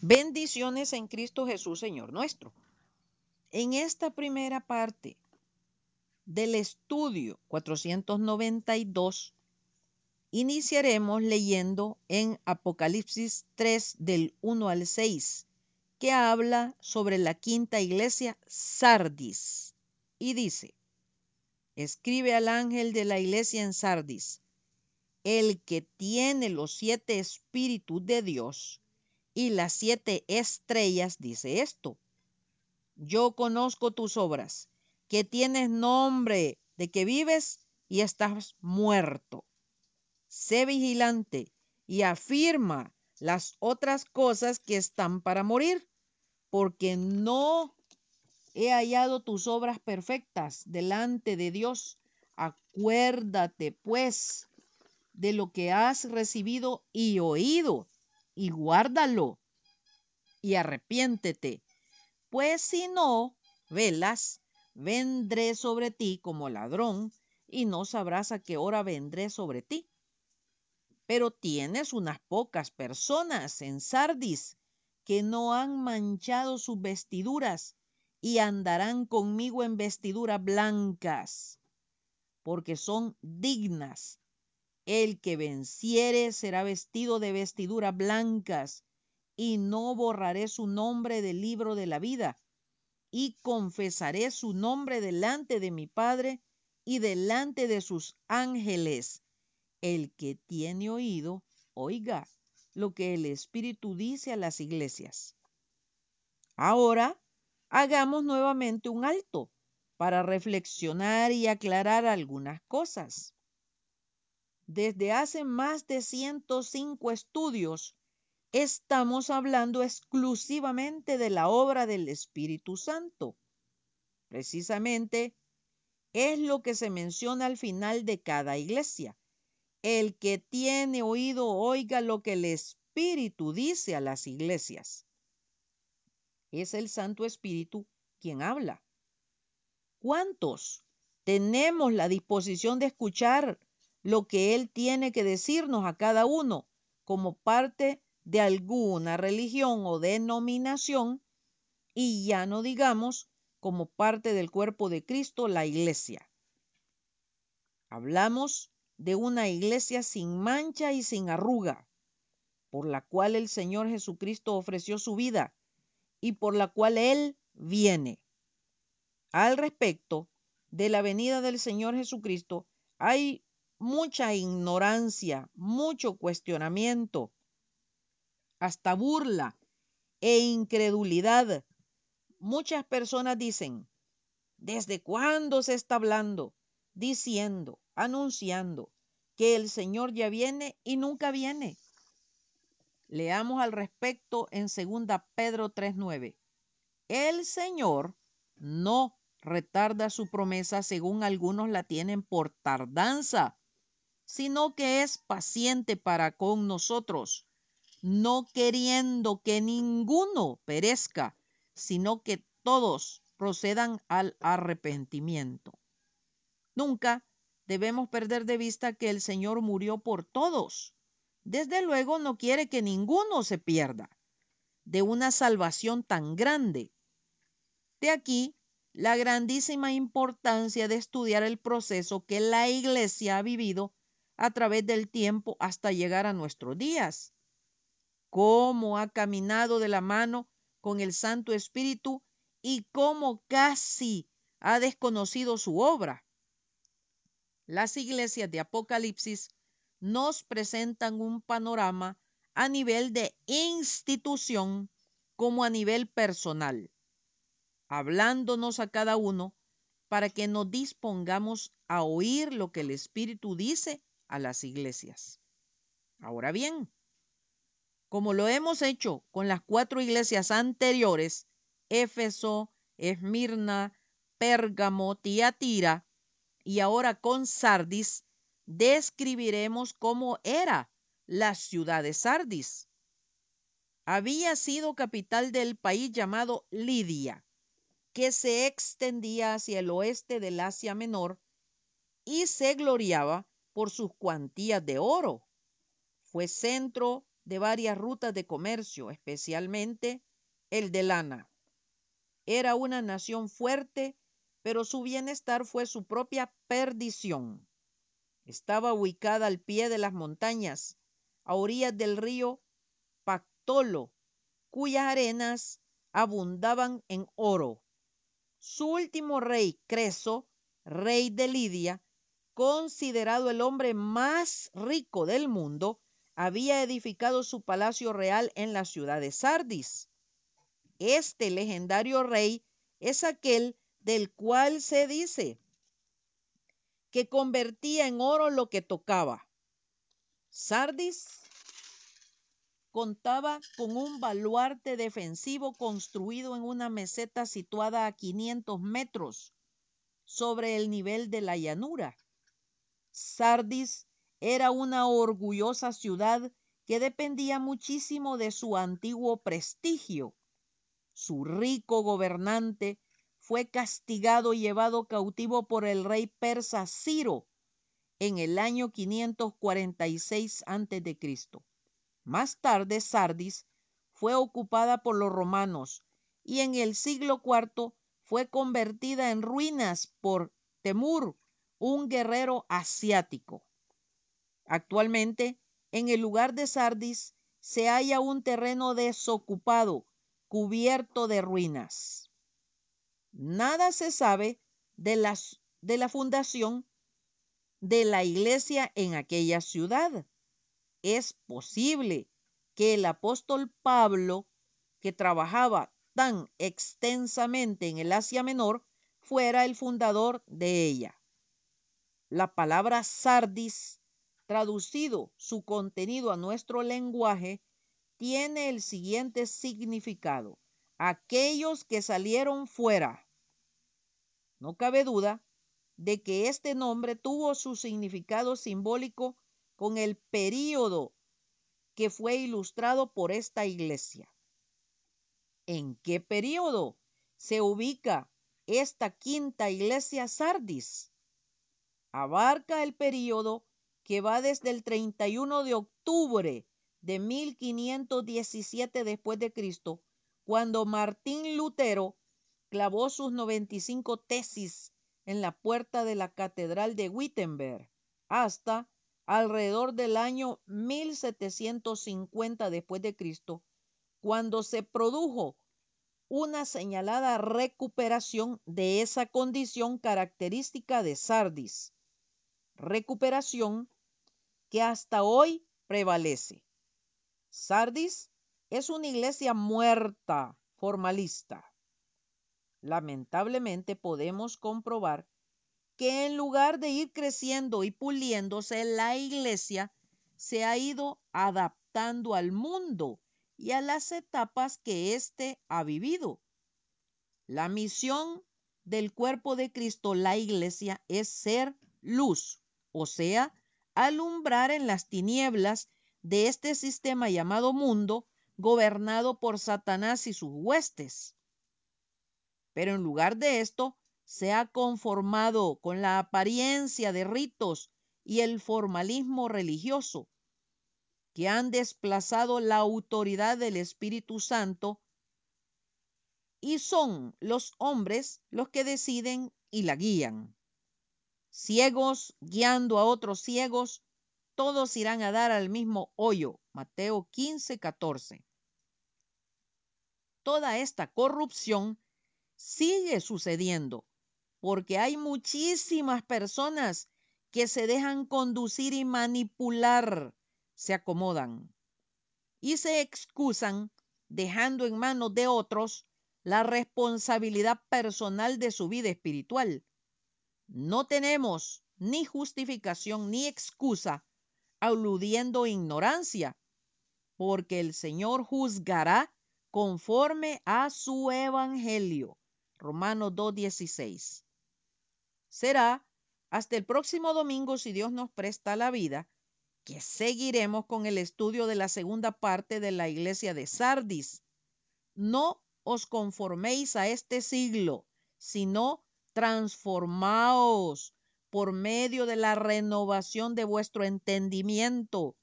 Bendiciones en Cristo Jesús, Señor nuestro. En esta primera parte del estudio 492, iniciaremos leyendo en Apocalipsis 3 del 1 al 6, que habla sobre la quinta iglesia Sardis. Y dice, escribe al ángel de la iglesia en Sardis, el que tiene los siete espíritus de Dios y las siete estrellas, dice esto. Yo conozco tus obras, que tienes nombre de que vives y estás muerto. Sé vigilante y afirma las otras cosas que están para morir, porque no he hallado tus obras perfectas delante de Dios. Acuérdate, pues, de lo que has recibido y oído y guárdalo y arrepiéntete, pues si no velas, vendré sobre ti como ladrón y no sabrás a qué hora vendré sobre ti. Pero tienes unas pocas personas en Sardis que no han manchado sus vestiduras y andarán conmigo en vestiduras blancas, porque son dignas el que venciere será vestido de vestiduras blancas, y no borraré su nombre del libro de la vida, y confesaré su nombre delante de mi Padre y delante de sus ángeles. El que tiene oído, oiga lo que el Espíritu dice a las iglesias. Ahora hagamos nuevamente un alto para reflexionar y aclarar algunas cosas. Desde hace más de 105 estudios, estamos hablando exclusivamente de la obra del Espíritu Santo. Precisamente es lo que se menciona al final de cada iglesia. El que tiene oído oiga lo que el Espíritu dice a las iglesias. Es el Santo Espíritu quien habla. ¿Cuántos tenemos la disposición de escuchar lo que Él tiene que decirnos a cada uno como parte de alguna religión o denominación y ya no digamos como parte del cuerpo de Cristo, la iglesia. Hablamos de una iglesia sin mancha y sin arruga, por la cual el Señor Jesucristo ofreció su vida y por la cual Él viene. Al respecto de la venida del Señor Jesucristo, hay mucha ignorancia, mucho cuestionamiento, hasta burla e incredulidad. Muchas personas dicen, ¿desde cuándo se está hablando, diciendo, anunciando que el Señor ya viene y nunca viene? Leamos al respecto en 2 Pedro 3:9. El Señor no retarda su promesa según algunos la tienen por tardanza, sino que es paciente para con nosotros, no queriendo que ninguno perezca, sino que todos procedan al arrepentimiento. Nunca debemos perder de vista que el Señor murió por todos. Desde luego no quiere que ninguno se pierda de una salvación tan grande. De aquí la grandísima importancia de estudiar el proceso que la Iglesia ha vivido a través del tiempo hasta llegar a nuestros días. Cómo ha caminado de la mano con el Santo Espíritu y cómo casi ha desconocido su obra. Las iglesias de Apocalipsis nos presentan un panorama a nivel de institución como a nivel personal, hablándonos a cada uno para que nos dispongamos a oír lo que el Espíritu dice a las iglesias. Ahora bien, como lo hemos hecho con las cuatro iglesias anteriores, Éfeso, Esmirna, Pérgamo, Tiatira, y ahora con Sardis, describiremos cómo era la ciudad de Sardis. Había sido capital del país llamado Lidia, que se extendía hacia el oeste del Asia Menor y se gloriaba por sus cuantías de oro. Fue centro de varias rutas de comercio, especialmente el de lana. Era una nación fuerte, pero su bienestar fue su propia perdición. Estaba ubicada al pie de las montañas, a orillas del río Pactolo, cuyas arenas abundaban en oro. Su último rey, Creso, rey de Lidia, considerado el hombre más rico del mundo, había edificado su palacio real en la ciudad de Sardis. Este legendario rey es aquel del cual se dice que convertía en oro lo que tocaba. Sardis contaba con un baluarte defensivo construido en una meseta situada a 500 metros sobre el nivel de la llanura. Sardis era una orgullosa ciudad que dependía muchísimo de su antiguo prestigio. Su rico gobernante fue castigado y llevado cautivo por el rey persa Ciro en el año 546 a.C. Más tarde, Sardis fue ocupada por los romanos y en el siglo IV fue convertida en ruinas por Temur, un guerrero asiático. Actualmente, en el lugar de Sardis se halla un terreno desocupado, cubierto de ruinas. Nada se sabe de, las, de la fundación de la iglesia en aquella ciudad es posible que el apóstol Pablo, que trabajaba tan extensamente en el Asia Menor, fuera el fundador de ella. La palabra sardis, traducido su contenido a nuestro lenguaje, tiene el siguiente significado. Aquellos que salieron fuera. No cabe duda de que este nombre tuvo su significado simbólico con el período que fue ilustrado por esta iglesia. ¿En qué período se ubica esta quinta iglesia Sardis? Abarca el período que va desde el 31 de octubre de 1517 después de Cristo, cuando Martín Lutero clavó sus 95 tesis en la puerta de la Catedral de Wittenberg, hasta alrededor del año 1750 después de Cristo, cuando se produjo una señalada recuperación de esa condición característica de Sardis, recuperación que hasta hoy prevalece. Sardis es una iglesia muerta, formalista. Lamentablemente podemos comprobar que en lugar de ir creciendo y puliéndose, la iglesia se ha ido adaptando al mundo y a las etapas que éste ha vivido. La misión del cuerpo de Cristo, la iglesia, es ser luz, o sea, alumbrar en las tinieblas de este sistema llamado mundo, gobernado por Satanás y sus huestes. Pero en lugar de esto, se ha conformado con la apariencia de ritos y el formalismo religioso que han desplazado la autoridad del Espíritu Santo y son los hombres los que deciden y la guían. Ciegos guiando a otros ciegos, todos irán a dar al mismo hoyo. Mateo 15, 14. Toda esta corrupción sigue sucediendo porque hay muchísimas personas que se dejan conducir y manipular, se acomodan y se excusan dejando en manos de otros la responsabilidad personal de su vida espiritual. No tenemos ni justificación ni excusa aludiendo ignorancia, porque el Señor juzgará conforme a su evangelio. Romanos 2.16 será hasta el próximo domingo, si Dios nos presta la vida, que seguiremos con el estudio de la segunda parte de la iglesia de Sardis. No os conforméis a este siglo, sino transformaos por medio de la renovación de vuestro entendimiento,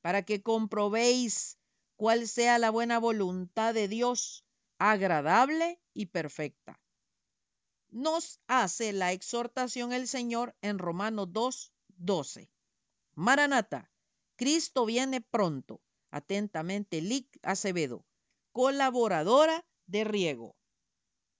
para que comprobéis cuál sea la buena voluntad de Dios, agradable y perfecta. Nos hace la exhortación el Señor en Romanos 2, 12. Maranata, Cristo viene pronto. Atentamente, Lic Acevedo, colaboradora de Riego.